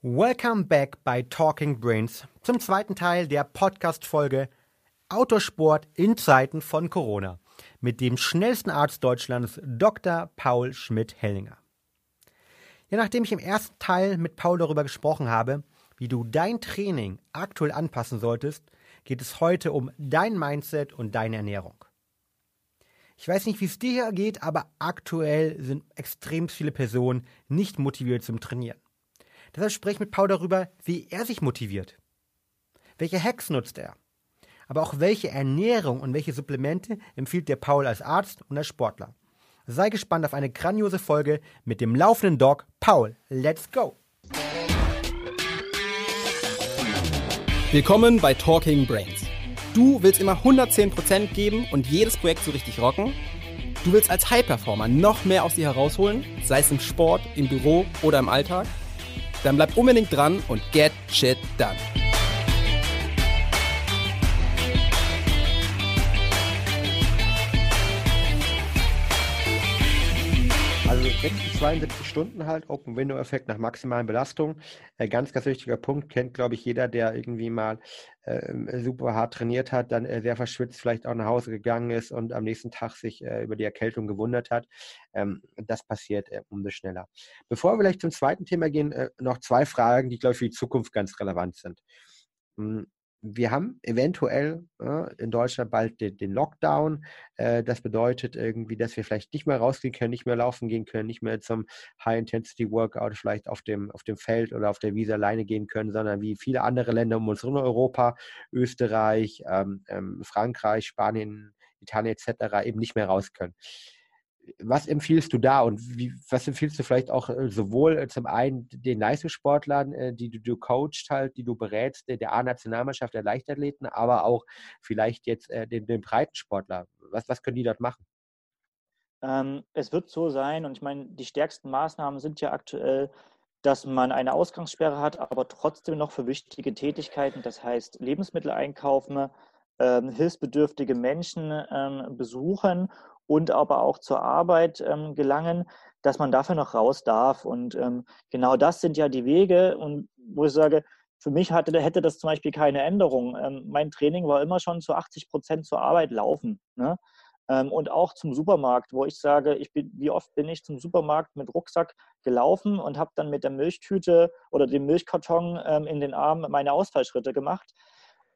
Welcome back bei Talking Brains zum zweiten Teil der Podcast-Folge Autosport in Zeiten von Corona mit dem schnellsten Arzt Deutschlands, Dr. Paul Schmidt-Hellinger. Ja, nachdem ich im ersten Teil mit Paul darüber gesprochen habe, wie du dein Training aktuell anpassen solltest, geht es heute um dein Mindset und deine Ernährung. Ich weiß nicht, wie es dir hier geht, aber aktuell sind extrem viele Personen nicht motiviert zum Trainieren. Deshalb spreche ich mit Paul darüber, wie er sich motiviert. Welche Hacks nutzt er? Aber auch welche Ernährung und welche Supplemente empfiehlt dir Paul als Arzt und als Sportler? Sei gespannt auf eine grandiose Folge mit dem laufenden Dog Paul. Let's go! Willkommen bei Talking Brains. Du willst immer 110% geben und jedes Projekt so richtig rocken? Du willst als High-Performer noch mehr aus dir herausholen, sei es im Sport, im Büro oder im Alltag? Dann bleib unbedingt dran und get shit done. 72 Stunden halt, Open Window Effekt nach maximalen Belastung. Äh, ganz, ganz wichtiger Punkt, kennt glaube ich jeder, der irgendwie mal äh, super hart trainiert hat, dann äh, sehr verschwitzt vielleicht auch nach Hause gegangen ist und am nächsten Tag sich äh, über die Erkältung gewundert hat. Ähm, das passiert äh, umso schneller. Bevor wir vielleicht zum zweiten Thema gehen, äh, noch zwei Fragen, die glaube ich für die Zukunft ganz relevant sind. Hm, wir haben eventuell äh, in Deutschland bald den, den Lockdown. Äh, das bedeutet irgendwie, dass wir vielleicht nicht mehr rausgehen können, nicht mehr laufen gehen können, nicht mehr zum High-Intensity-Workout vielleicht auf dem, auf dem Feld oder auf der Wiese alleine gehen können, sondern wie viele andere Länder um uns herum, Europa, Österreich, ähm, ähm, Frankreich, Spanien, Italien etc. eben nicht mehr raus können was empfiehlst du da und wie, was empfiehlst du vielleicht auch äh, sowohl äh, zum einen den Leistungssportlern, äh, die du, du coachst halt, die du berätst, der A-Nationalmannschaft, der Leichtathleten, aber auch vielleicht jetzt den, den Breitensportler? Was, was können die dort machen? Ähm, es wird so sein, und ich meine, die stärksten Maßnahmen sind ja aktuell, dass man eine Ausgangssperre hat, aber trotzdem noch für wichtige Tätigkeiten, das heißt Lebensmittel einkaufen, ähm, hilfsbedürftige Menschen ähm, besuchen und aber auch zur Arbeit ähm, gelangen, dass man dafür noch raus darf. Und ähm, genau das sind ja die Wege, und wo ich sage, für mich hatte, hätte das zum Beispiel keine Änderung. Ähm, mein Training war immer schon zu 80 Prozent zur Arbeit laufen. Ne? Ähm, und auch zum Supermarkt, wo ich sage, ich bin, wie oft bin ich zum Supermarkt mit Rucksack gelaufen und habe dann mit der Milchtüte oder dem Milchkarton ähm, in den Arm meine Ausfallschritte gemacht.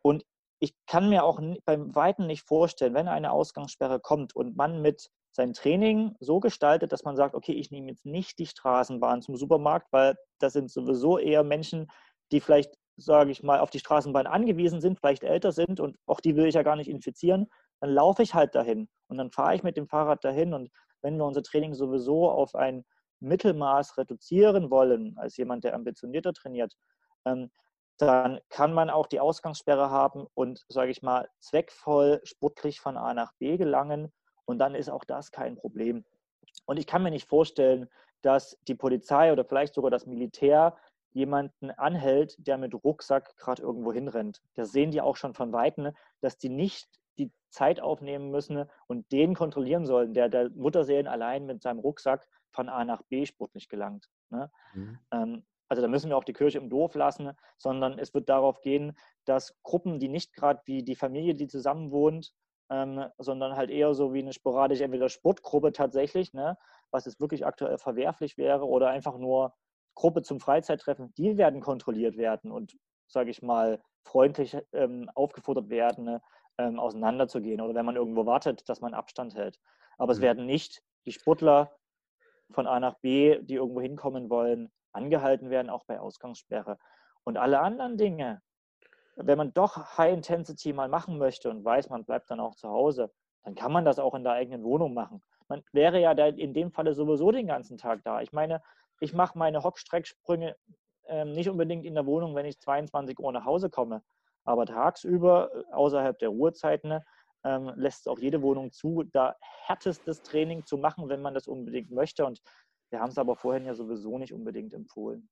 Und ich kann mir auch beim Weiten nicht vorstellen, wenn eine Ausgangssperre kommt und man mit seinem Training so gestaltet, dass man sagt, okay, ich nehme jetzt nicht die Straßenbahn zum Supermarkt, weil das sind sowieso eher Menschen, die vielleicht, sage ich mal, auf die Straßenbahn angewiesen sind, vielleicht älter sind und auch die will ich ja gar nicht infizieren, dann laufe ich halt dahin und dann fahre ich mit dem Fahrrad dahin und wenn wir unser Training sowieso auf ein Mittelmaß reduzieren wollen, als jemand, der ambitionierter trainiert, ähm, dann kann man auch die Ausgangssperre haben und, sage ich mal, zweckvoll sportlich von A nach B gelangen. Und dann ist auch das kein Problem. Und ich kann mir nicht vorstellen, dass die Polizei oder vielleicht sogar das Militär jemanden anhält, der mit Rucksack gerade irgendwo hinrennt. Das sehen die auch schon von Weitem, dass die nicht die Zeit aufnehmen müssen und den kontrollieren sollen, der der Mutterseelen allein mit seinem Rucksack von A nach B sportlich gelangt. Ne? Mhm. Ähm, also da müssen wir auch die Kirche im Dorf lassen, sondern es wird darauf gehen, dass Gruppen, die nicht gerade wie die Familie, die zusammen wohnt, ähm, sondern halt eher so wie eine sporadische, entweder Sportgruppe tatsächlich, ne, was es wirklich aktuell verwerflich wäre, oder einfach nur Gruppe zum Freizeittreffen, die werden kontrolliert werden und, sage ich mal, freundlich ähm, aufgefordert werden, ne, ähm, auseinanderzugehen oder wenn man irgendwo wartet, dass man Abstand hält. Aber mhm. es werden nicht die Sportler von A nach B, die irgendwo hinkommen wollen, angehalten werden, auch bei Ausgangssperre. Und alle anderen Dinge, wenn man doch High Intensity mal machen möchte und weiß, man bleibt dann auch zu Hause, dann kann man das auch in der eigenen Wohnung machen. Man wäre ja in dem Falle sowieso den ganzen Tag da. Ich meine, ich mache meine Hockstrecksprünge äh, nicht unbedingt in der Wohnung, wenn ich 22 Uhr nach Hause komme. Aber tagsüber, äh, außerhalb der Ruhezeiten, ähm, lässt auch jede Wohnung zu, da härtestes Training zu machen, wenn man das unbedingt möchte. Und wir haben es aber vorhin ja sowieso nicht unbedingt empfohlen.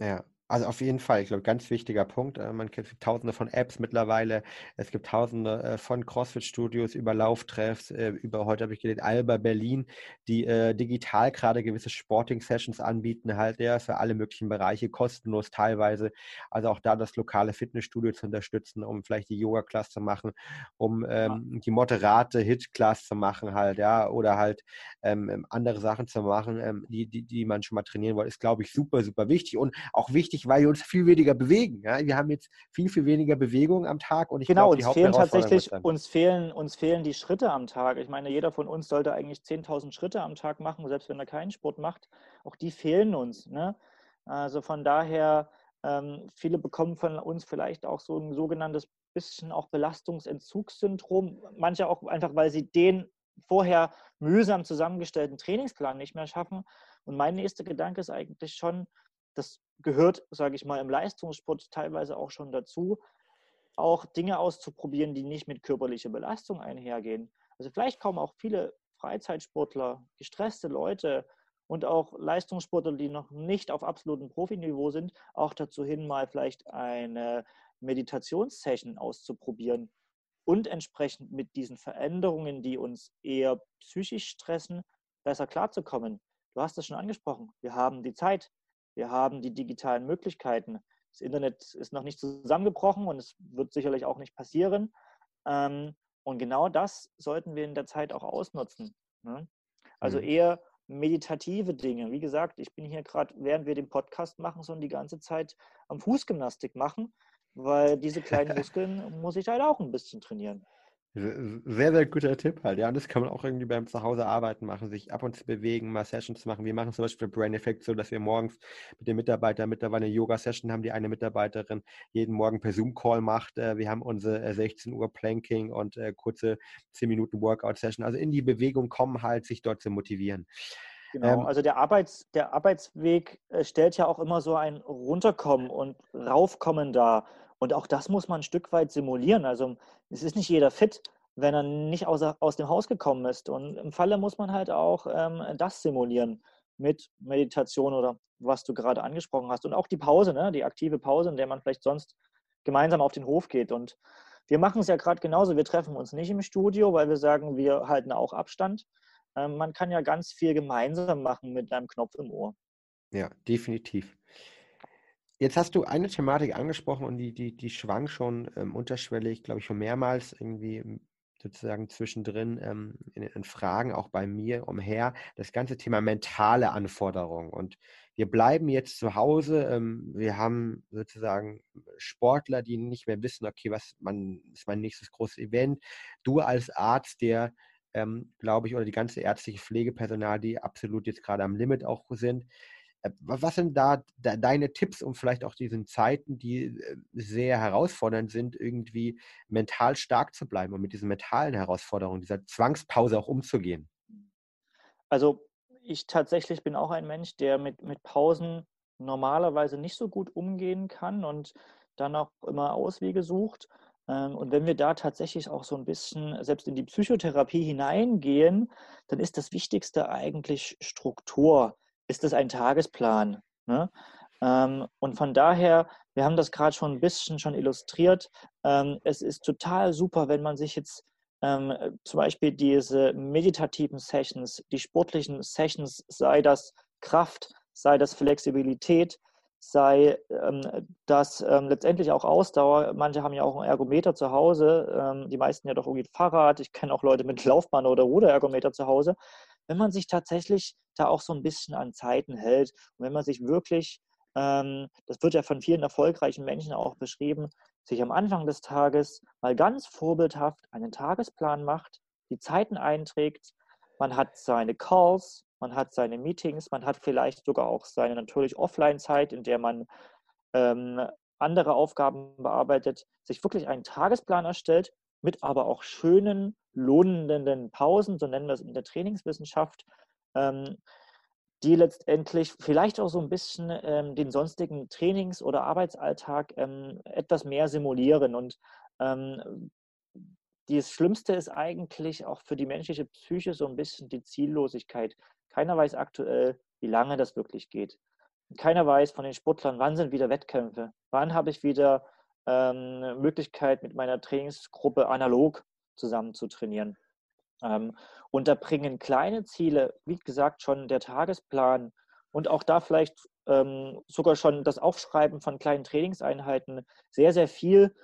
Ja, Also auf jeden Fall, ich glaube, ganz wichtiger Punkt. Äh, man kennt tausende von Apps mittlerweile. Es gibt tausende äh, von CrossFit-Studios über Lauftreffs, äh, über heute habe ich gelesen, Alba Berlin, die digital gerade gewisse Sporting-Sessions anbieten, halt ja, für alle möglichen Bereiche, kostenlos teilweise. Also auch da das lokale Fitnessstudio zu unterstützen, um vielleicht die Yoga-Class zu machen, um ähm, die moderate Hit-Class zu machen halt, ja, oder halt ähm, ähm, andere Sachen zu machen, ähm, die, die, die man schon mal trainieren wollte, ist, glaube ich, super, super wichtig und auch wichtig, wichtig, weil wir uns viel weniger bewegen. Ja? Wir haben jetzt viel, viel weniger Bewegung am Tag und ich genau, glaube, die uns fehlen tatsächlich, uns fehlen, uns fehlen die Schritte am Tag. Ich meine, jeder von uns sollte eigentlich 10.000 Schritte am Tag machen, selbst wenn er keinen Sport macht. Auch die fehlen uns. Ne? Also von daher, ähm, viele bekommen von uns vielleicht auch so ein sogenanntes bisschen auch Belastungsentzugssyndrom. Manche auch einfach, weil sie den vorher mühsam zusammengestellten Trainingsplan nicht mehr schaffen. Und mein nächster Gedanke ist eigentlich schon, das gehört, sage ich mal, im Leistungssport teilweise auch schon dazu, auch Dinge auszuprobieren, die nicht mit körperlicher Belastung einhergehen. Also vielleicht kommen auch viele Freizeitsportler, gestresste Leute und auch Leistungssportler, die noch nicht auf absolutem Profiniveau sind, auch dazu hin, mal vielleicht eine Meditationssession auszuprobieren und entsprechend mit diesen Veränderungen, die uns eher psychisch stressen, besser klarzukommen. Du hast es schon angesprochen. Wir haben die Zeit, wir haben die digitalen Möglichkeiten. Das Internet ist noch nicht zusammengebrochen und es wird sicherlich auch nicht passieren. Ähm, und genau das sollten wir in der Zeit auch ausnutzen. Ne? Also mhm. eher meditative Dinge. Wie gesagt, ich bin hier gerade, während wir den Podcast machen, so die ganze Zeit am Fußgymnastik machen, weil diese kleinen Muskeln muss ich halt auch ein bisschen trainieren. Sehr, sehr guter Tipp halt. Ja, und das kann man auch irgendwie beim Zuhause arbeiten machen, sich ab und zu bewegen, mal Sessions machen. Wir machen zum Beispiel Brain Effect so, dass wir morgens mit den Mitarbeitern mittlerweile eine Yoga-Session haben, die eine Mitarbeiterin jeden Morgen per Zoom-Call macht. Äh, wir haben unsere 16 äh, Uhr Planking und äh, kurze 10 Minuten Workout-Session. Also in die Bewegung kommen halt, sich dort zu motivieren. Genau, ähm, also der, Arbeits-, der Arbeitsweg stellt ja auch immer so ein Runterkommen und Raufkommen dar. Und auch das muss man ein Stück weit simulieren. Also es ist nicht jeder fit, wenn er nicht aus, aus dem Haus gekommen ist. Und im Falle muss man halt auch ähm, das simulieren mit Meditation oder was du gerade angesprochen hast. Und auch die Pause, ne? die aktive Pause, in der man vielleicht sonst gemeinsam auf den Hof geht. Und wir machen es ja gerade genauso. Wir treffen uns nicht im Studio, weil wir sagen, wir halten auch Abstand. Ähm, man kann ja ganz viel gemeinsam machen mit einem Knopf im Ohr. Ja, definitiv. Jetzt hast du eine Thematik angesprochen und die, die, die schwang schon ähm, unterschwellig, glaube ich, schon mehrmals irgendwie ähm, sozusagen zwischendrin ähm, in, in, Fragen, auch bei mir umher, das ganze Thema mentale Anforderungen. Und wir bleiben jetzt zu Hause. Ähm, wir haben sozusagen Sportler, die nicht mehr wissen, okay, was man, ist mein nächstes großes Event. Du als Arzt, der, ähm, glaube ich, oder die ganze ärztliche Pflegepersonal, die absolut jetzt gerade am Limit auch sind, was sind da deine Tipps, um vielleicht auch diesen Zeiten, die äh, sehr herausfordernd sind, irgendwie mental stark zu bleiben und mit diesen mentalen Herausforderungen, dieser Zwangspause auch umzugehen? Also ich tatsächlich bin auch ein Mensch, der mit, mit Pausen normalerweise nicht so gut umgehen kann und dann auch immer Auswege sucht. Ähm, und wenn wir da tatsächlich auch so ein bisschen selbst in die Psychotherapie hineingehen, dann ist das Wichtigste eigentlich Struktur ist es ein Tagesplan. Ne? Ähm, und von daher, wir haben das gerade schon ein bisschen schon illustriert. Ähm, es ist total super, wenn man sich jetzt ähm, zum Beispiel diese meditativen Sessions, die sportlichen Sessions, sei das Kraft, sei das Flexibilität, sei ähm, das ähm, letztendlich auch Ausdauer. Manche haben ja auch einen Ergometer zu Hause, ähm, die meisten ja doch irgendwie Fahrrad. Ich kenne auch Leute mit Laufbahn oder Ruderergometer zu Hause wenn man sich tatsächlich da auch so ein bisschen an Zeiten hält. Und wenn man sich wirklich, ähm, das wird ja von vielen erfolgreichen Menschen auch beschrieben, sich am Anfang des Tages mal ganz vorbildhaft einen Tagesplan macht, die Zeiten einträgt, man hat seine Calls, man hat seine Meetings, man hat vielleicht sogar auch seine natürlich Offline-Zeit, in der man ähm, andere Aufgaben bearbeitet, sich wirklich einen Tagesplan erstellt mit aber auch schönen, lohnenden Pausen, so nennen wir es in der Trainingswissenschaft, ähm, die letztendlich vielleicht auch so ein bisschen ähm, den sonstigen Trainings- oder Arbeitsalltag ähm, etwas mehr simulieren. Und ähm, das Schlimmste ist eigentlich auch für die menschliche Psyche so ein bisschen die Ziellosigkeit. Keiner weiß aktuell, wie lange das wirklich geht. keiner weiß von den Sportlern, wann sind wieder Wettkämpfe, wann habe ich wieder ähm, Möglichkeit, mit meiner Trainingsgruppe analog zusammen zu trainieren. Ähm, und da bringen kleine Ziele, wie gesagt, schon der Tagesplan und auch da vielleicht ähm, sogar schon das Aufschreiben von kleinen Trainingseinheiten sehr, sehr viel,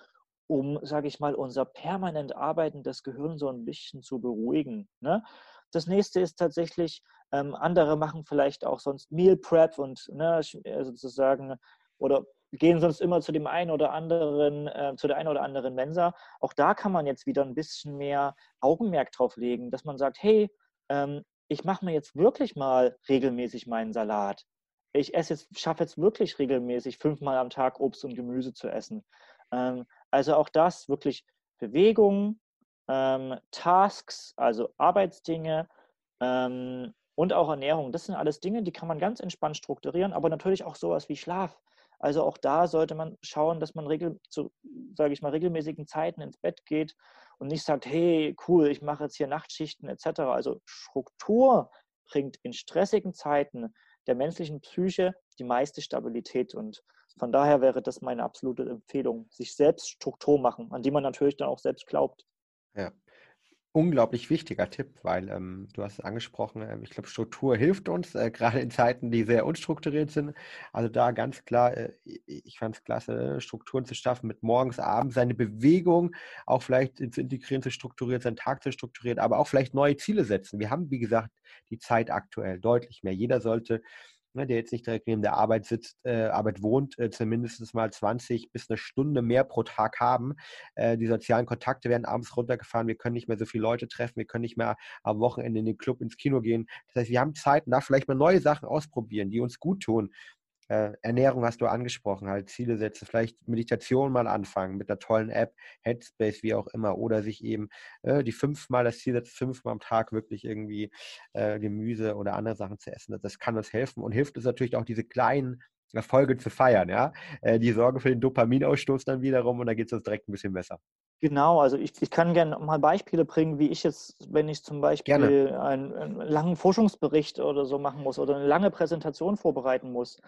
um, sage ich mal, unser permanent arbeitendes Gehirn so ein bisschen zu beruhigen. Ne? Das nächste ist tatsächlich, ähm, andere machen vielleicht auch sonst Meal Prep und ne, äh, sozusagen oder gehen sonst immer zu dem einen oder anderen, äh, zu der einen oder anderen Mensa. Auch da kann man jetzt wieder ein bisschen mehr Augenmerk drauf legen, dass man sagt, hey, ähm, ich mache mir jetzt wirklich mal regelmäßig meinen Salat. Ich esse jetzt, schaffe jetzt wirklich regelmäßig fünfmal am Tag Obst und Gemüse zu essen. Ähm, also auch das wirklich Bewegung, ähm, Tasks, also Arbeitsdinge ähm, und auch Ernährung. Das sind alles Dinge, die kann man ganz entspannt strukturieren, aber natürlich auch sowas wie Schlaf. Also auch da sollte man schauen, dass man regel, zu, sage ich mal, regelmäßigen Zeiten ins Bett geht und nicht sagt, hey, cool, ich mache jetzt hier Nachtschichten etc. Also Struktur bringt in stressigen Zeiten der menschlichen Psyche die meiste Stabilität und von daher wäre das meine absolute Empfehlung, sich selbst Struktur machen, an die man natürlich dann auch selbst glaubt. Ja, unglaublich wichtiger Tipp, weil ähm, du hast es angesprochen, äh, ich glaube, Struktur hilft uns, äh, gerade in Zeiten, die sehr unstrukturiert sind. Also da ganz klar, äh, ich fand es klasse, Strukturen zu schaffen, mit morgens, abends seine Bewegung auch vielleicht zu integrieren, zu strukturieren, seinen Tag zu strukturieren, aber auch vielleicht neue Ziele setzen. Wir haben, wie gesagt, die Zeit aktuell deutlich mehr. Jeder sollte ne, der jetzt nicht direkt neben der Arbeit sitzt, äh, Arbeit wohnt, äh, zumindest mal 20 bis eine Stunde mehr pro Tag haben. Äh, die sozialen Kontakte werden abends runtergefahren. Wir können nicht mehr so viele Leute treffen. Wir können nicht mehr am Wochenende in den Club, ins Kino gehen. Das heißt, wir haben Zeit da vielleicht mal neue Sachen ausprobieren, die uns gut tun. Äh, Ernährung hast du angesprochen, halt Ziele setzen, vielleicht Meditation mal anfangen mit einer tollen App, Headspace, wie auch immer, oder sich eben äh, die fünfmal das Ziel setzen, fünfmal am Tag wirklich irgendwie äh, Gemüse oder andere Sachen zu essen. Das kann uns helfen und hilft uns natürlich auch diese kleinen Erfolge zu feiern, ja. Äh, die sorgen für den Dopaminausstoß dann wiederum und da geht es uns direkt ein bisschen besser. Genau, also ich, ich kann gerne mal Beispiele bringen, wie ich jetzt, wenn ich zum Beispiel einen, einen, langen Forschungsbericht oder so machen muss oder eine lange Präsentation vorbereiten muss.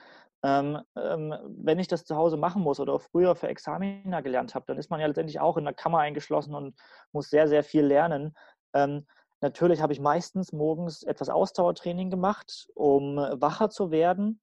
Ähm, ähm, wenn ich das zu Hause machen muss oder früher für Examiner gelernt habe, dann ist man ja letztendlich auch in der Kammer eingeschlossen und muss sehr, sehr viel lernen. Ähm, natürlich habe ich meistens morgens etwas Ausdauertraining gemacht, um wacher zu werden.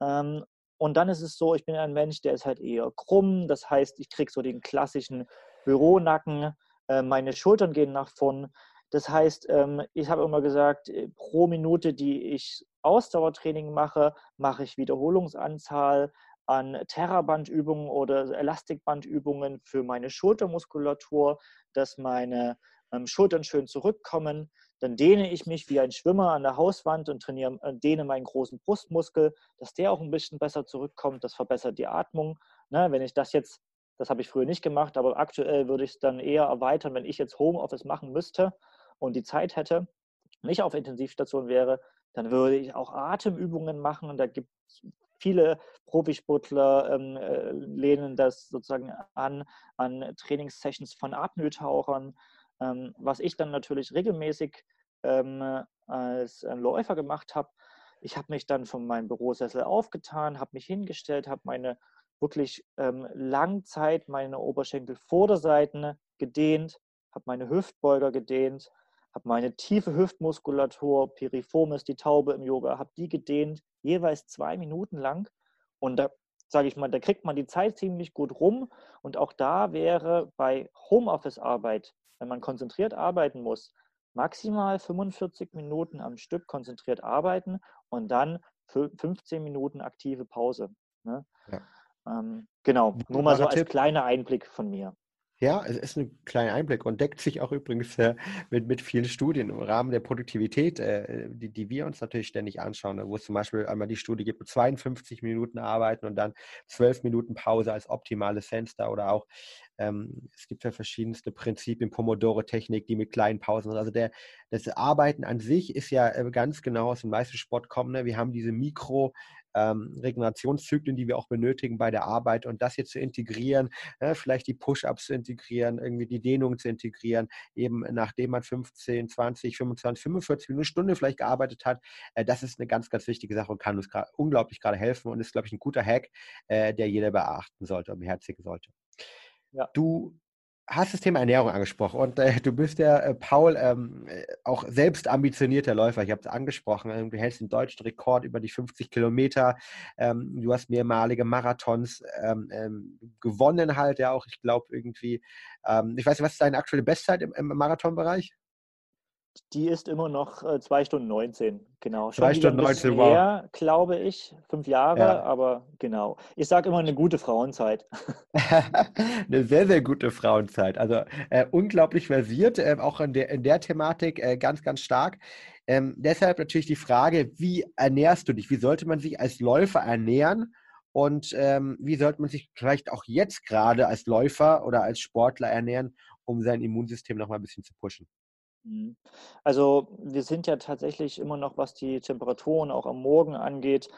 Ähm, und dann ist es so, ich bin ein Mensch, der ist halt eher krumm. Das heißt, ich kriege so den klassischen Büronacken, äh, meine Schultern gehen nach vorn. Das heißt, ähm, ich habe immer gesagt, äh, pro Minute, die ich Ausdauertraining mache, mache ich Wiederholungsanzahl an Terrabandübungen oder Elastikbandübungen für meine Schultermuskulatur, dass meine ähm, Schultern schön zurückkommen. Dann dehne ich mich wie ein Schwimmer an der Hauswand und trainiere, äh, dehne meinen großen Brustmuskel, dass der auch ein bisschen besser zurückkommt. Das verbessert die Atmung. Ne, wenn ich das jetzt das habe ich früher nicht gemacht, aber aktuell würde ich es dann eher erweitern, wenn ich jetzt Homeoffice machen müsste und die Zeit hätte, nicht auf Intensivstation wäre, dann würde ich auch Atemübungen machen. Und da gibt es viele Profisportler, ähm, äh, lehnen das sozusagen an, an Trainingssessions von Apnoe-Tauchern. Ähm, was ich dann natürlich regelmäßig ähm, als Läufer gemacht habe, ich habe mich dann von meinem Bürosessel aufgetan, habe mich hingestellt, habe meine wirklich ähm, Langzeit meine Oberschenkelvorderseiten gedehnt, habe meine Hüftbeuger gedehnt, habe meine tiefe Hüftmuskulatur, Piriformis, die Taube im Yoga, habe die gedehnt, jeweils zwei Minuten lang. Und da sage ich mal, da kriegt man die Zeit ziemlich gut rum. Und auch da wäre bei Homeoffice-Arbeit, wenn man konzentriert arbeiten muss, maximal 45 Minuten am Stück konzentriert arbeiten und dann 15 Minuten aktive Pause. Ne? Ja. Ähm, genau, nur mal so als Tipp. kleiner Einblick von mir. Ja, es ist ein kleiner Einblick und deckt sich auch übrigens äh, mit, mit vielen Studien im Rahmen der Produktivität, äh, die, die wir uns natürlich ständig anschauen, wo es zum Beispiel einmal die Studie gibt, 52 Minuten arbeiten und dann 12 Minuten Pause als optimales Fenster oder auch ähm, es gibt ja verschiedenste Prinzipien, Pomodoro-Technik, die mit kleinen Pausen sind. Also der, das Arbeiten an sich ist ja äh, ganz genau aus dem Leistungssport kommen. Ne? Wir haben diese Mikro- ähm, Regenerationszyklen, die wir auch benötigen bei der Arbeit und das jetzt zu integrieren, äh, vielleicht die Push-Ups zu integrieren, irgendwie die Dehnung zu integrieren, eben nachdem man 15, 20, 25, 45 Minuten, Stunde vielleicht gearbeitet hat, äh, das ist eine ganz, ganz wichtige Sache und kann uns unglaublich gerade helfen und ist, glaube ich, ein guter Hack, äh, der jeder beachten sollte und beherzigen sollte. Ja. Du hast das Thema Ernährung angesprochen und äh, du bist ja, äh, Paul, ähm, äh, auch selbst ambitionierter Läufer. Ich habe es angesprochen. Äh, du hältst den deutschen Rekord über die 50 Kilometer. Ähm, du hast mehrmalige Marathons ähm, ähm, gewonnen halt, ja auch, ich glaube, irgendwie. Ähm, ich weiß nicht, was ist deine aktuelle Bestzeit im, im Marathonbereich? Die ist immer noch äh, 2 Stunden 19, genau. Schon 2 Stunden 19, wow. Her, glaube ich, fünf Jahre, ja. aber genau. Ich sage immer eine gute Frauenzeit. eine sehr, sehr gute Frauenzeit. Also äh, unglaublich versiert, äh, auch in der, in der Thematik äh, ganz, ganz stark. Ähm, deshalb natürlich die Frage, wie ernährst du dich? Wie sollte man sich als Läufer ernähren? Und ähm, wie sollte man sich vielleicht auch jetzt gerade als Läufer oder als Sportler ernähren, um sein Immunsystem nochmal ein bisschen zu pushen? Mhm. Also wir sind ja tatsächlich immer noch, was die Temperaturen auch am Morgen angeht,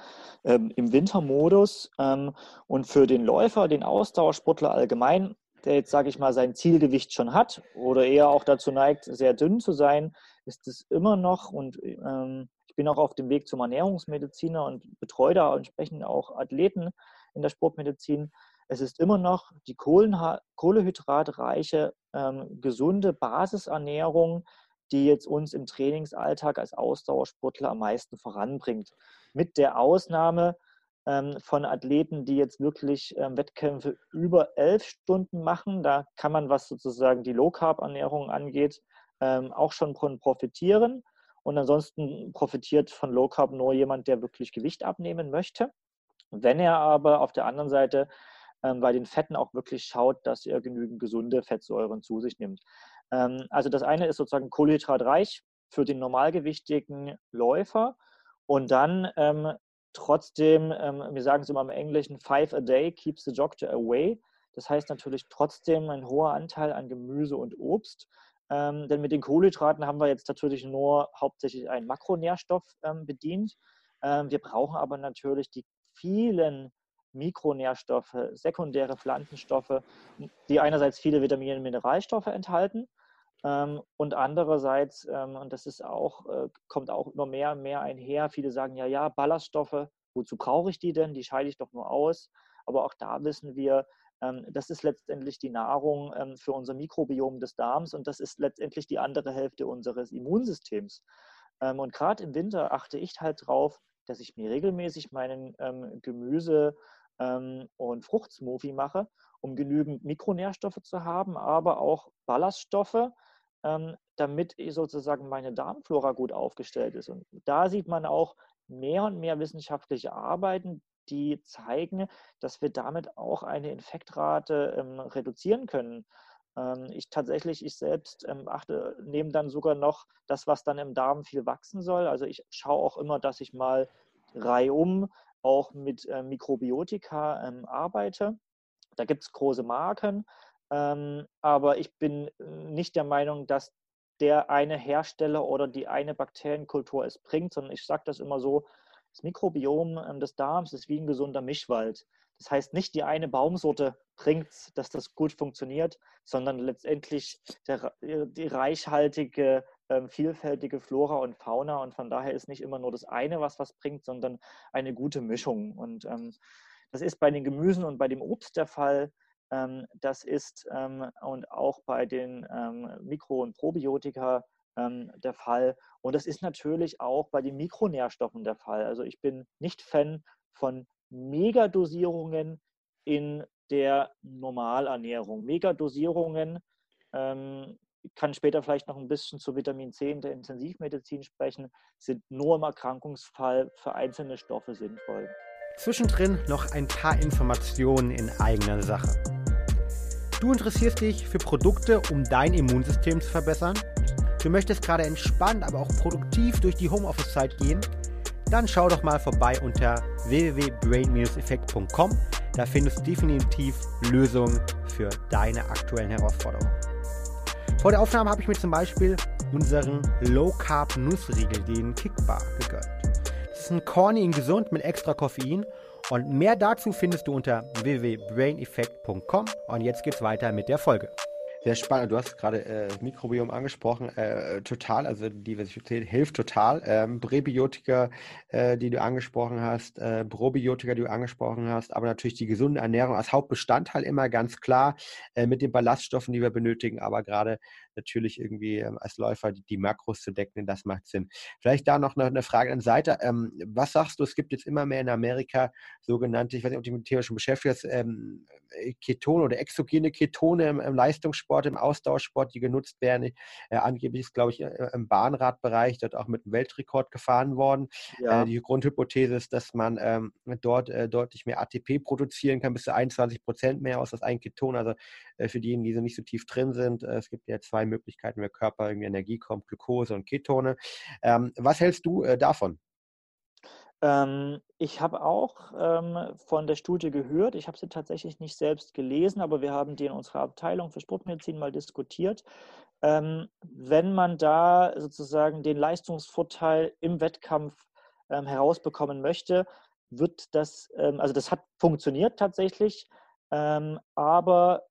ähm, im Wintermodus. Ähm, und für den Läufer, den Ausdauersportler allgemein, der jetzt, sage ich mal, sein Zielgewicht schon hat oder eher auch dazu neigt, sehr dünn zu sein, ist es immer noch, und ähm, ich bin auch auf dem Weg zum Ernährungsmediziner und betreue da entsprechend auch Athleten in der Sportmedizin, es ist immer noch die kohlehydratreiche, ähm, gesunde Basisernährung, die jetzt uns im Trainingsalltag als Ausdauersportler am meisten voranbringt. Mit der Ausnahme ähm, von Athleten, die jetzt wirklich ähm, Wettkämpfe über elf Stunden machen. Da kann man, was sozusagen die Low-Carb-Ernährung angeht, ähm, auch schon profitieren. Und ansonsten profitiert von Low Carb nur jemand, der wirklich Gewicht abnehmen möchte. Wenn er aber auf der anderen Seite ähm, bei den Fetten auch wirklich schaut, dass er genügend gesunde Fettsäuren zu sich nimmt. Ähm, also das eine ist sozusagen kohlenhydratreich für den normalgewichtigen Läufer und dann ähm, trotzdem, ähm, wir sagen es immer im Englischen, five a day keeps the doctor away. Das heißt natürlich trotzdem ein hoher Anteil an Gemüse und Obst. Ähm, denn mit den Kohlenhydraten haben wir jetzt natürlich nur hauptsächlich einen Makronährstoff ähm, bedient. Ähm, wir brauchen aber natürlich die vielen Mikronährstoffe, sekundäre Pflanzenstoffe, die einerseits viele Vitamine und Mineralstoffe enthalten ähm, und andererseits, ähm, und das ist auch, äh, kommt auch immer mehr und mehr einher, viele sagen ja, ja, Ballaststoffe, wozu brauche ich die denn? Die scheide ich doch nur aus. Aber auch da wissen wir, ähm, das ist letztendlich die Nahrung für unser Mikrobiom des Darms und das ist letztendlich die andere Hälfte unseres Immunsystems. Und gerade im Winter achte ich halt drauf, dass ich mir regelmäßig meinen Gemüse ähm, und Fruchtsmoothie mache, um genügend Mikronährstoffe zu haben, aber auch Ballaststoffe, ähm, damit sozusagen meine Darmflora gut aufgestellt ist. Und da sieht man auch mehr und mehr wissenschaftliche Arbeiten, die zeigen, dass wir damit auch eine Infektrate ähm, reduzieren können. Ähm, ich tatsächlich, ich selbst ähm, achte, nehme dann sogar noch das, was dann im Darm viel wachsen soll. Also ich schaue auch immer, dass ich mal reihum auch mit äh, Mikrobiotika ähm, arbeite. Da gibt es große Marken, ähm, aber ich bin nicht der Meinung, dass der eine Hersteller oder die eine Bakterienkultur es bringt, sondern ich sage das immer so, das Mikrobiom ähm, des Darms ist wie ein gesunder Mischwald. Das heißt, nicht die eine Baumsorte bringt, dass das gut funktioniert, sondern letztendlich der, die reichhaltige ähm, vielfältige Flora und Fauna und von daher ist nicht immer nur das eine, was was bringt, sondern eine gute Mischung. Und ähm, das ist bei den Gemüsen und bei dem Obst der Fall. Ähm, das ist ähm, und auch bei den ähm, Mikro- und Probiotika ähm, der Fall. Und das ist natürlich auch bei den Mikronährstoffen der Fall. Also ich bin nicht Fan von Megadosierungen in der Normalernährung. Megadosierungen ähm, ich kann später vielleicht noch ein bisschen zu Vitamin C in der Intensivmedizin sprechen, sind nur im Erkrankungsfall für einzelne Stoffe sinnvoll. Zwischendrin noch ein paar Informationen in eigener Sache. Du interessierst dich für Produkte, um dein Immunsystem zu verbessern? Du möchtest gerade entspannt, aber auch produktiv durch die Homeoffice-Zeit gehen? Dann schau doch mal vorbei unter www.brain-effekt.com. Da findest du definitiv Lösungen für deine aktuellen Herausforderungen. Vor der Aufnahme habe ich mir zum Beispiel unseren Low Carb Nussriegel, den Kickbar, gegönnt. Das Nutzen, corny und gesund mit extra Koffein. Und mehr dazu findest du unter www.braineffect.com. Und jetzt geht's weiter mit der Folge. Sehr spannend. Du hast gerade äh, Mikrobiom angesprochen. Äh, total, also Diversität hilft total. Ähm, Präbiotika, äh, die du angesprochen hast, äh, Probiotika, die du angesprochen hast, aber natürlich die gesunde Ernährung als Hauptbestandteil immer ganz klar äh, mit den Ballaststoffen, die wir benötigen, aber gerade natürlich irgendwie ähm, als Läufer die, die, Makros zu decken, das macht Sinn. Vielleicht da noch eine, eine Frage an Seite. Ähm, was sagst du, es gibt jetzt immer mehr in Amerika sogenannte, ich weiß nicht, ob du dich mit dem Thema schon beschäftigt hast, ähm, Ketone oder exogene Ketone im, im, Leistungssport, im Austauschsport, die genutzt werden. Äh, angeblich ist, glaube ich, äh, im Bahnradbereich dort auch mit einem Weltrekord gefahren worden. Ja. Äh, die Grundhypothese ist, dass man ähm, dort äh, deutlich mehr ATP produzieren kann, bis zu 21 Prozent mehr aus als ein Keton. Also äh, für diejenigen, die so nicht so tief drin sind, äh, es gibt ja zwei Möglichkeiten, wie Körper irgendwie Energie kommt, Glucose und Ketone. Ähm, was hältst du davon? Ähm, ich habe auch ähm, von der Studie gehört. Ich habe sie tatsächlich nicht selbst gelesen, aber wir haben die in unserer Abteilung für Sportmedizin mal diskutiert. Wenn man da sozusagen den Leistungsvorteil im Wettkampf herausbekommen möchte, wird das, also das hat funktioniert tatsächlich, aber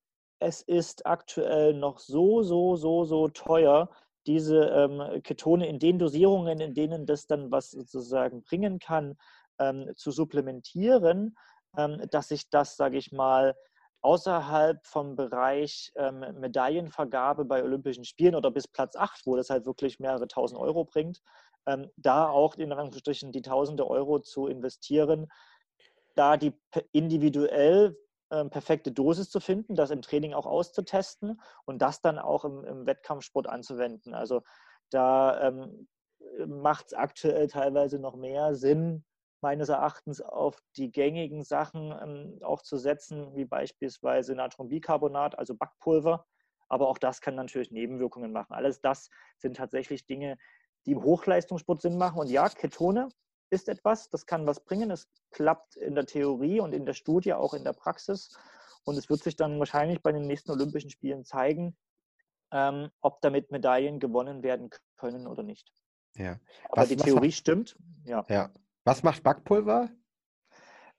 es ist aktuell noch so, so, so, so teuer, diese ähm, Ketone in den Dosierungen, in denen das dann was sozusagen bringen kann, ähm, zu supplementieren, ähm, dass sich das, sage ich mal, außerhalb vom Bereich ähm, Medaillenvergabe bei Olympischen Spielen oder bis Platz 8, wo das halt wirklich mehrere tausend Euro bringt, ähm, da auch in Anführungsstrichen die tausende Euro zu investieren, da die individuell ähm, perfekte Dosis zu finden, das im Training auch auszutesten und das dann auch im, im Wettkampfsport anzuwenden. Also da ähm, macht es aktuell teilweise noch mehr Sinn, meines Erachtens auf die gängigen Sachen ähm, auch zu setzen, wie beispielsweise Natriumbicarbonat, also Backpulver. Aber auch das kann natürlich Nebenwirkungen machen. Alles das sind tatsächlich Dinge, die im Hochleistungssport Sinn machen. Und ja, Ketone ist etwas, das kann was bringen. Es klappt in der Theorie und in der Studie, auch in der Praxis. Und es wird sich dann wahrscheinlich bei den nächsten Olympischen Spielen zeigen, ähm, ob damit Medaillen gewonnen werden können oder nicht. Ja. Aber was, die Theorie macht, stimmt. Ja. ja. Was macht Backpulver?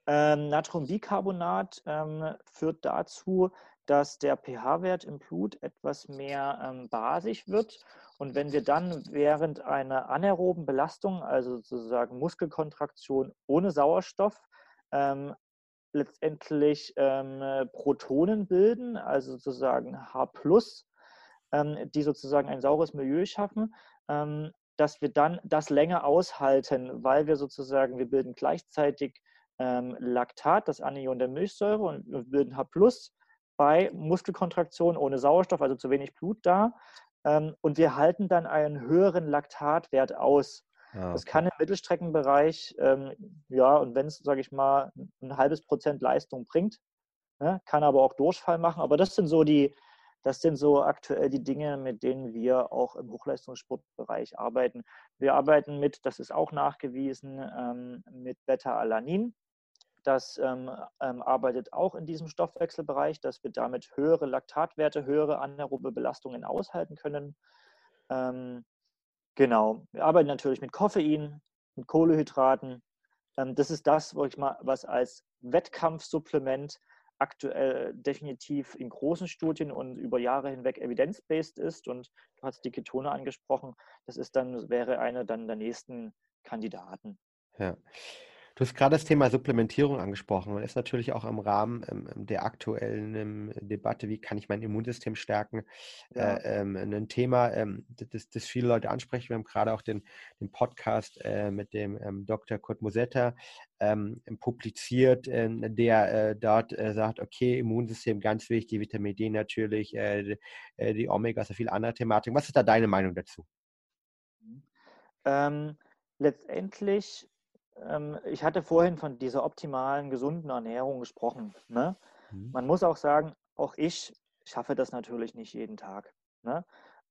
Ähm, Natriumbicarbonat ähm, führt dazu, dass der pH-Wert im Blut etwas mehr ähm, basisch wird. Und wenn wir dann während einer anaeroben Belastung, also sozusagen Muskelkontraktion ohne Sauerstoff, ähm, letztendlich ähm, Protonen bilden, also sozusagen H+, ähm, die sozusagen ein saures Milieu schaffen, ähm, dass wir dann das länger aushalten, weil wir sozusagen, wir bilden gleichzeitig ähm, Laktat, das Anion der Milchsäure, und wir bilden H+, bei Muskelkontraktion ohne Sauerstoff, also zu wenig Blut da. Ähm, und wir halten dann einen höheren Laktatwert aus. Ah, okay. Das kann im Mittelstreckenbereich, ähm, ja, und wenn es, sage ich mal, ein halbes Prozent Leistung bringt, ne, kann aber auch Durchfall machen. Aber das sind so die, das sind so aktuell die Dinge, mit denen wir auch im Hochleistungssportbereich arbeiten. Wir arbeiten mit, das ist auch nachgewiesen, ähm, mit Beta-Alanin. Das ähm, ähm, arbeitet auch in diesem Stoffwechselbereich, dass wir damit höhere Laktatwerte, höhere anaerobe Belastungen aushalten können. Ähm, genau. Wir arbeiten natürlich mit Koffein, mit Kohlehydraten. Ähm, das ist das, ich mal, was als Wettkampfsupplement aktuell definitiv in großen Studien und über Jahre hinweg evidence-based ist. Und du hast die Ketone angesprochen. Das ist dann, wäre einer dann der nächsten Kandidaten. Ja. Du hast gerade das Thema Supplementierung angesprochen. Man ist natürlich auch im Rahmen ähm, der aktuellen ähm, Debatte, wie kann ich mein Immunsystem stärken, ja. äh, ähm, ein Thema, ähm, das, das, viele Leute ansprechen. Wir haben gerade auch den, den Podcast äh, mit dem ähm, Dr. Kurt Mosetta ähm, publiziert, äh, der äh, dort äh, sagt, okay, Immunsystem ganz wichtig, Vitamin D natürlich, äh, die Omegas, viele andere Thematiken. Was ist da deine Meinung dazu? letztendlich ähm, ich hatte vorhin von dieser optimalen, gesunden Ernährung gesprochen. Ne? Mhm. Man muss auch sagen, auch ich schaffe das natürlich nicht jeden Tag. Ne?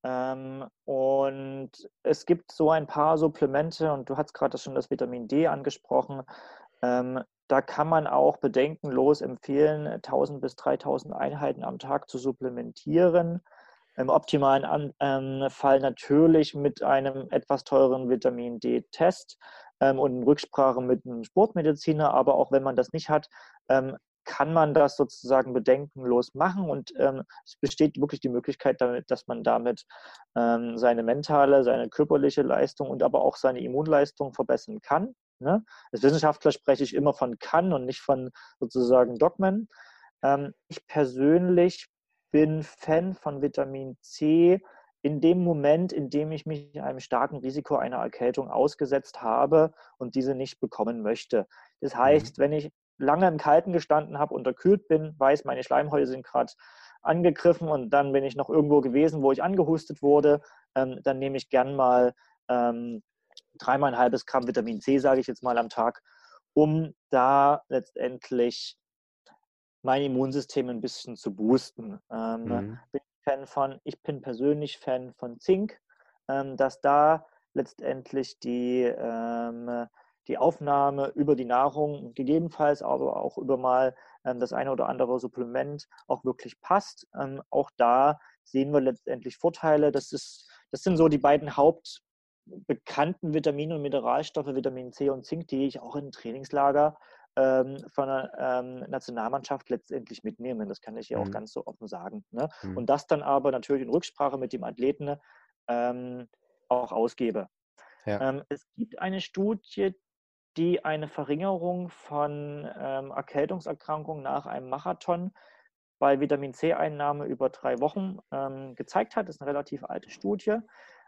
Ähm, und es gibt so ein paar Supplemente, und du hast gerade schon das Vitamin D angesprochen. Ähm, da kann man auch bedenkenlos empfehlen, 1000 bis 3000 Einheiten am Tag zu supplementieren. Im optimalen ähm, Fall natürlich mit einem etwas teuren Vitamin D-Test. Ähm, und in Rücksprache mit einem Sportmediziner. Aber auch wenn man das nicht hat, ähm, kann man das sozusagen bedenkenlos machen und ähm, es besteht wirklich die Möglichkeit, damit, dass man damit ähm, seine mentale, seine körperliche Leistung und aber auch seine Immunleistung verbessern kann. Ne? Als Wissenschaftler spreche ich immer von kann und nicht von sozusagen Dogmen. Ähm, ich persönlich bin Fan von Vitamin C in dem Moment, in dem ich mich einem starken Risiko einer Erkältung ausgesetzt habe und diese nicht bekommen möchte. Das heißt, mhm. wenn ich lange im Kalten gestanden habe, unterkühlt bin, weiß, meine Schleimhäute sind gerade angegriffen und dann bin ich noch irgendwo gewesen, wo ich angehustet wurde, ähm, dann nehme ich gern mal ähm, dreimal ein halbes Gramm Vitamin C, sage ich jetzt mal am Tag, um da letztendlich mein Immunsystem ein bisschen zu boosten. Ähm, mhm. Bin Fan von, ich bin persönlich Fan von Zink, ähm, dass da letztendlich die ähm, die Aufnahme über die Nahrung, gegebenenfalls aber auch über mal ähm, das eine oder andere Supplement auch wirklich passt. Ähm, auch da sehen wir letztendlich Vorteile. Das, ist, das sind so die beiden hauptbekannten Vitamine und Mineralstoffe, Vitamin C und Zink, die ich auch in Trainingslager ähm, von der ähm, Nationalmannschaft letztendlich mitnehme. Das kann ich ja auch mhm. ganz so offen sagen. Ne? Mhm. Und das dann aber natürlich in Rücksprache mit dem Athleten ähm, auch ausgebe. Ja. Ähm, es gibt eine Studie, die eine Verringerung von ähm, Erkältungserkrankungen nach einem Marathon bei Vitamin C-Einnahme über drei Wochen ähm, gezeigt hat. Das ist eine relativ alte Studie.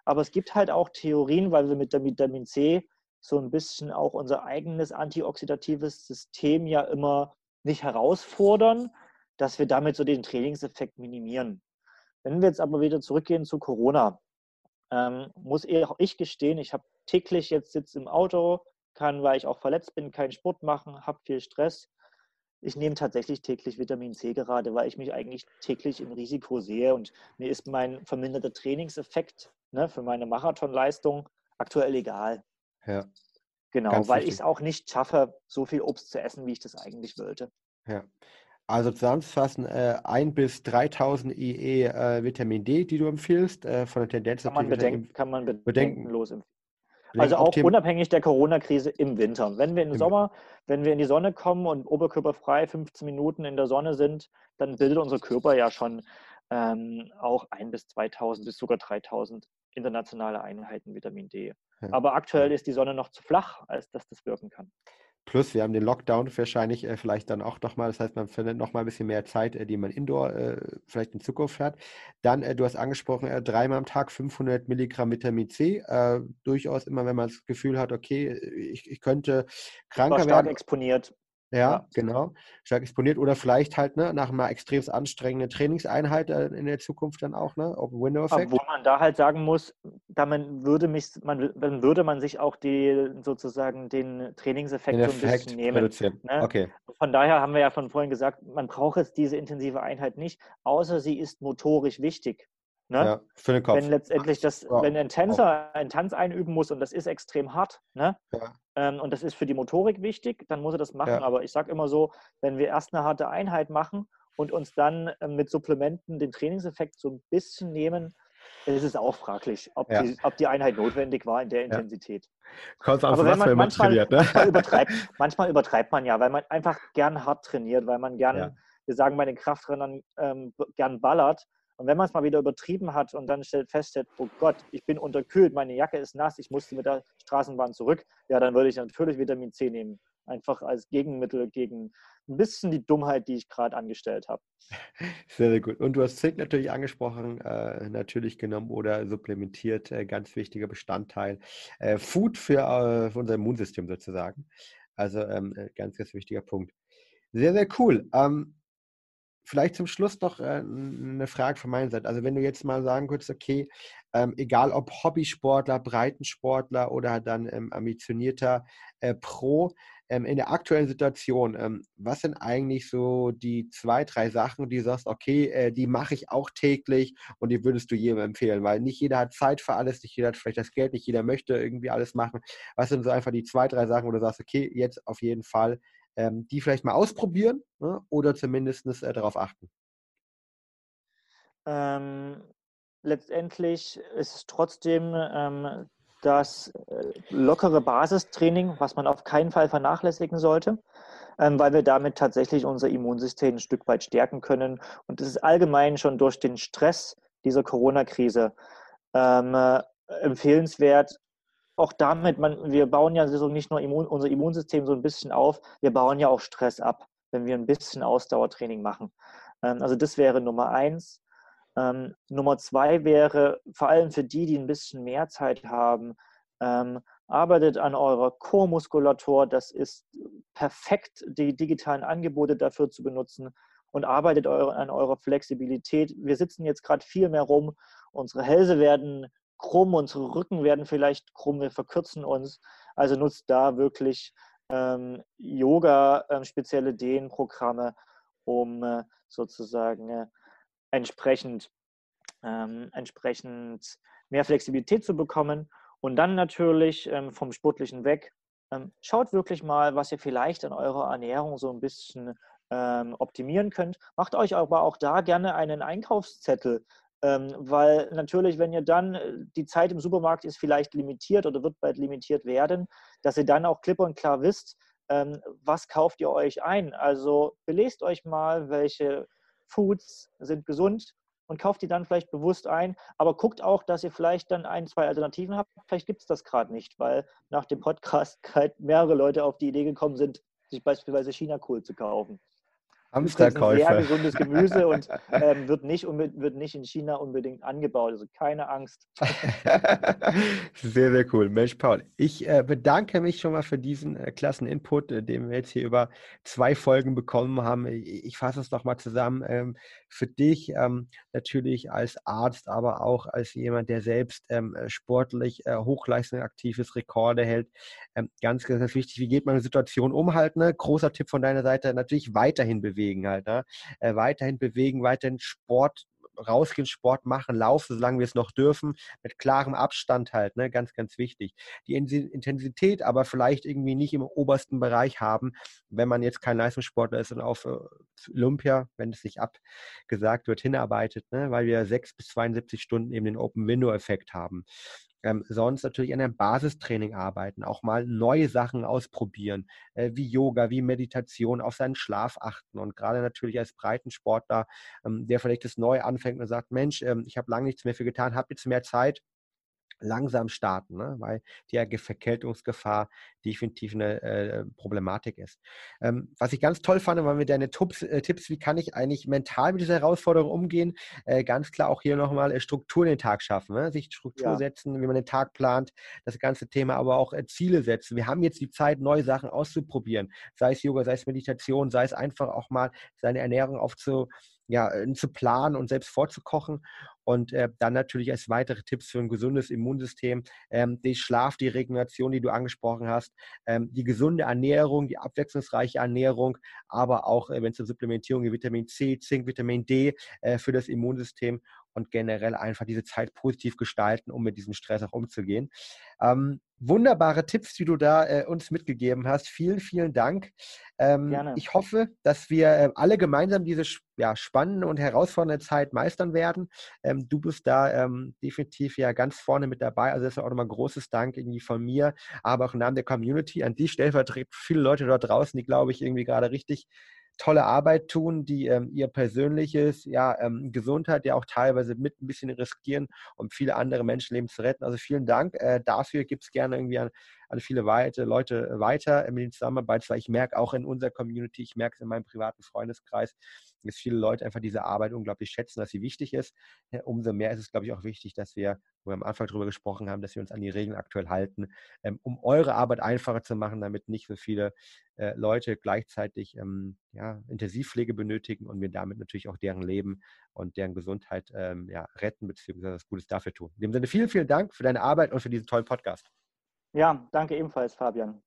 Aber es gibt halt auch Theorien, weil wir mit der Vitamin C so ein bisschen auch unser eigenes antioxidatives System ja immer nicht herausfordern, dass wir damit so den Trainingseffekt minimieren. Wenn wir jetzt aber wieder zurückgehen zu Corona, ähm, muss auch ich gestehen, ich habe täglich jetzt sitze im Auto, kann, weil ich auch verletzt bin, keinen Sport machen, habe viel Stress. Ich nehme tatsächlich täglich Vitamin C gerade, weil ich mich eigentlich täglich im Risiko sehe und mir ist mein verminderter Trainingseffekt ne, für meine Marathonleistung aktuell egal. Ja. Genau, Ganz weil ich es auch nicht schaffe, so viel Obst zu essen, wie ich das eigentlich wollte. Ja. Also zusammenzufassen, äh, 1 bis 3000 IE äh, Vitamin D, die du empfiehlst, äh, von der Tendenz kann man, bedenken, kann man bedenkenlos empfehlen. Also auch unabhängig der Corona-Krise im Winter. Wenn wir im Sommer, wenn wir in die Sonne kommen und oberkörperfrei 15 Minuten in der Sonne sind, dann bildet unser Körper ja schon ähm, auch 1 bis 2000 bis sogar 3000 internationale Einheiten Vitamin D. Ja. Aber aktuell ist die Sonne noch zu flach, als dass das wirken kann. Plus, wir haben den Lockdown wahrscheinlich äh, vielleicht dann auch nochmal. Das heißt, man findet nochmal ein bisschen mehr Zeit, äh, die man indoor äh, vielleicht in Zukunft hat. Dann, äh, du hast angesprochen, äh, dreimal am Tag 500 Milligramm Vitamin C. Äh, durchaus immer, wenn man das Gefühl hat, okay, ich, ich könnte kranker stark werden. exponiert. Ja, genau. Stark exponiert oder vielleicht halt ne, nach einer extrem anstrengenden Trainingseinheit äh, in der Zukunft dann auch, ne? Open Window Effekt. Wo man da halt sagen muss, da man würde mich, man, dann würde man sich auch die sozusagen den Trainingseffekt den so ein bisschen nehmen. Ne? Okay. Von daher haben wir ja von vorhin gesagt, man braucht jetzt diese intensive Einheit nicht, außer sie ist motorisch wichtig. Ne? Ja, für den Kopf. Wenn letztendlich das, ja. wenn ein Tänzer einen Tanz einüben muss und das ist extrem hart, ne? Ja. Ähm, und das ist für die Motorik wichtig, dann muss er das machen. Aber ich sage immer so, wenn wir erst eine harte Einheit machen und uns dann äh, mit Supplementen den Trainingseffekt so ein bisschen nehmen, ist es auch fraglich, ob, die, ob die Einheit notwendig war in der Intensität. Kommt Aber wenn man, manchmal, trainiert, ne? manchmal, übertreibt, manchmal übertreibt man ja, weil man einfach gern hart trainiert, weil man gern, wir sagen bei den Kraftrennern, ähm, gern ballert und wenn man es mal wieder übertrieben hat und dann stellt, feststellt, oh Gott, ich bin unterkühlt, meine Jacke ist nass, ich musste mit der Straßenbahn zurück, ja, dann würde ich natürlich Vitamin C nehmen. Einfach als Gegenmittel gegen ein bisschen die Dummheit, die ich gerade angestellt habe. Sehr, sehr gut. Und du hast Zink natürlich angesprochen, äh, natürlich genommen oder supplementiert, äh, ganz wichtiger Bestandteil. Äh, Food für, äh, für, unser Immunsystem sozusagen. Also ähm, äh, ganz, ganz wichtiger Punkt. Sehr, sehr cool. Ähm, vielleicht zum Schluss noch äh, eine Frage von meiner Seite. Also wenn du jetzt mal sagen könntest, okay, ähm, egal ob Hobbysportler, Breitensportler oder dann ähm, ambitionierter äh, Pro, ähm, in der aktuellen Situation, was sind eigentlich so die zwei, drei Sachen, die du sagst, okay, äh, die mache ich auch täglich und die würdest du jedem empfehlen, weil nicht jeder hat Zeit für alles, nicht jeder hat vielleicht das Geld, nicht jeder möchte irgendwie alles machen. Was sind so einfach die zwei, drei Sachen, wo du sagst, okay, jetzt auf jeden Fall ähm, die vielleicht mal ausprobieren ne, oder zumindest äh, darauf achten? Ähm, letztendlich ist es trotzdem ähm, das äh, lockere Basistraining, was man auf keinen Fall vernachlässigen sollte, ähm, weil wir damit tatsächlich unser Immunsystem ein Stück weit stärken können. Und es ist allgemein schon durch den Stress dieser Corona-Krise ähm, äh, empfehlenswert, auch damit, man, wir bauen ja so nicht nur Immun, unser Immunsystem so ein bisschen auf, wir bauen ja auch Stress ab, wenn wir ein bisschen Ausdauertraining machen. Ähm, also das wäre Nummer eins. Ähm, Nummer zwei wäre vor allem für die, die ein bisschen mehr Zeit haben, ähm, arbeitet an eurer Chormuskulatur. Das ist perfekt, die digitalen Angebote dafür zu benutzen und arbeitet an eurer Flexibilität. Wir sitzen jetzt gerade viel mehr rum. Unsere Hälse werden krumm, unsere Rücken werden vielleicht krumm, wir verkürzen uns. Also nutzt da wirklich ähm, Yoga, ähm, spezielle Dehnprogramme, um äh, sozusagen äh, entsprechend, ähm, entsprechend mehr Flexibilität zu bekommen. Und dann natürlich ähm, vom Sportlichen weg, ähm, schaut wirklich mal, was ihr vielleicht an eurer Ernährung so ein bisschen ähm, optimieren könnt. Macht euch aber auch da gerne einen Einkaufszettel weil natürlich, wenn ihr dann, äh, die Zeit im Supermarkt ist vielleicht limitiert oder wird bald limitiert werden, dass ihr dann auch klipp und klar wisst, ähm, was kauft ihr euch ein. Also belest euch mal, welche Foods sind gesund und kauft die dann vielleicht bewusst ein. Aber guckt auch, dass ihr vielleicht dann ein, zwei Alternativen habt. Vielleicht gibt es das gerade nicht, weil nach dem Podcast mehrere Leute auf die Idee gekommen sind, sich beispielsweise China-Kohl zu kaufen. Hamsterkäufer. Sehr gesundes Gemüse und ähm, wird, nicht, wird nicht in China unbedingt angebaut. Also keine Angst. sehr, sehr cool. Mensch, Paul, ich äh, bedanke mich schon mal für diesen äh, klassen Input, äh, den wir jetzt hier über zwei Folgen bekommen haben. Ich, ich fasse es nochmal zusammen. Ähm, für dich ähm, natürlich als Arzt, aber auch als jemand, der selbst ähm, äh, sportlich äh, hochleistungsaktives Rekorde hält. Ähm, ganz, ganz wichtig, wie geht man in Situation um halt? Ne? Großer Tipp von deiner Seite, natürlich weiterhin bewegen halt. Ne? Äh, weiterhin bewegen, weiterhin Sport rausgehen, Sport machen, laufen, solange wir es noch dürfen, mit klarem Abstand halt, ne, ganz, ganz wichtig. Die Intensität aber vielleicht irgendwie nicht im obersten Bereich haben, wenn man jetzt kein Leistungssportler ist und auf äh, Olympia, wenn es nicht abgesagt wird, hinarbeitet, ne, weil wir sechs bis 72 Stunden eben den Open-Window-Effekt haben. Ähm, sonst natürlich an einem Basistraining arbeiten, auch mal neue Sachen ausprobieren, äh, wie Yoga, wie Meditation, auf seinen Schlaf achten und gerade natürlich als Breitensportler, ähm, der vielleicht das neu anfängt und sagt, Mensch, ähm, ich habe lange nichts mehr für getan, habe jetzt mehr Zeit, langsam starten, ne? weil die Verkältungsgefahr definitiv eine äh, Problematik ist. Ähm, was ich ganz toll fand, waren mir deine Tipps, äh, Tipps, wie kann ich eigentlich mental mit dieser Herausforderung umgehen? Äh, ganz klar auch hier nochmal äh, Struktur in den Tag schaffen, ne? sich Struktur ja. setzen, wie man den Tag plant, das ganze Thema, aber auch äh, Ziele setzen. Wir haben jetzt die Zeit, neue Sachen auszuprobieren, sei es Yoga, sei es Meditation, sei es einfach auch mal seine Ernährung aufzu ja, äh, zu planen und selbst vorzukochen. Und äh, dann natürlich als weitere Tipps für ein gesundes Immunsystem, ähm, die Schlaf, die Regeneration, die du angesprochen hast, ähm, die gesunde Ernährung, die abwechslungsreiche Ernährung, aber auch, äh, wenn es zur Supplementierung wie Vitamin C, Zink, Vitamin D äh, für das Immunsystem und generell einfach diese Zeit positiv gestalten, um mit diesem Stress auch umzugehen. Ähm, wunderbare Tipps, die du da äh, uns mitgegeben hast. Vielen, vielen Dank. Ähm, Gerne. Ich hoffe, dass wir äh, alle gemeinsam diese ja, spannende und herausfordernde Zeit meistern werden. Ähm, du bist da ähm, definitiv ja ganz vorne mit dabei. Also das ist auch nochmal großes Dank irgendwie von mir, aber auch im Namen der Community an die stellvertretend viele Leute dort draußen, die, glaube ich, irgendwie gerade richtig tolle Arbeit tun, die ähm, ihr persönliches ja, ähm, Gesundheit ja auch teilweise mit ein bisschen riskieren, um viele andere Menschenleben zu retten. Also vielen Dank. Äh, dafür gibt es gerne irgendwie an, an viele weitere Leute weiter mit den Zusammenarbeit, weil ich merke auch in unserer Community, ich merke es in meinem privaten Freundeskreis, dass viele Leute einfach diese Arbeit unglaublich schätzen, dass sie wichtig ist. Umso mehr ist es, glaube ich, auch wichtig, dass wir, wo wir am Anfang darüber gesprochen haben, dass wir uns an die Regeln aktuell halten, ähm, um eure Arbeit einfacher zu machen, damit nicht so viele äh, Leute gleichzeitig ähm, ja, Intensivpflege benötigen und wir damit natürlich auch deren Leben und deren Gesundheit ähm, ja, retten bzw. was Gutes dafür tun. In dem Sinne vielen, vielen Dank für deine Arbeit und für diesen tollen Podcast. Ja, danke ebenfalls, Fabian.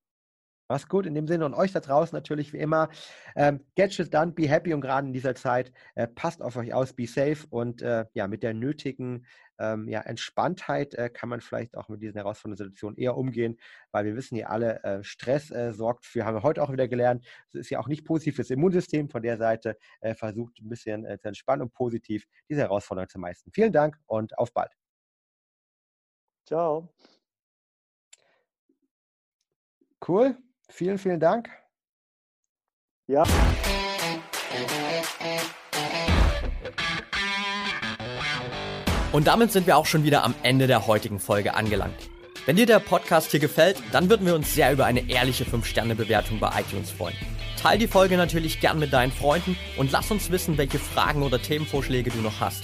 Mach's gut in dem Sinne und euch da draußen natürlich wie immer. Ähm, get shit done, be happy und gerade in dieser Zeit äh, passt auf euch aus, be safe und äh, ja, mit der nötigen ähm, ja, Entspanntheit äh, kann man vielleicht auch mit diesen herausfordernden Situationen eher umgehen, weil wir wissen ja alle, äh, Stress äh, sorgt für, haben wir heute auch wieder gelernt, es ist ja auch nicht positiv fürs Immunsystem. Von der Seite äh, versucht ein bisschen zu entspannen und positiv diese Herausforderung zu meistern. Vielen Dank und auf bald. Ciao. Cool. Vielen, vielen Dank. Ja. Und damit sind wir auch schon wieder am Ende der heutigen Folge angelangt. Wenn dir der Podcast hier gefällt, dann würden wir uns sehr über eine ehrliche 5-Sterne-Bewertung bei iTunes freuen. Teil die Folge natürlich gern mit deinen Freunden und lass uns wissen, welche Fragen oder Themenvorschläge du noch hast.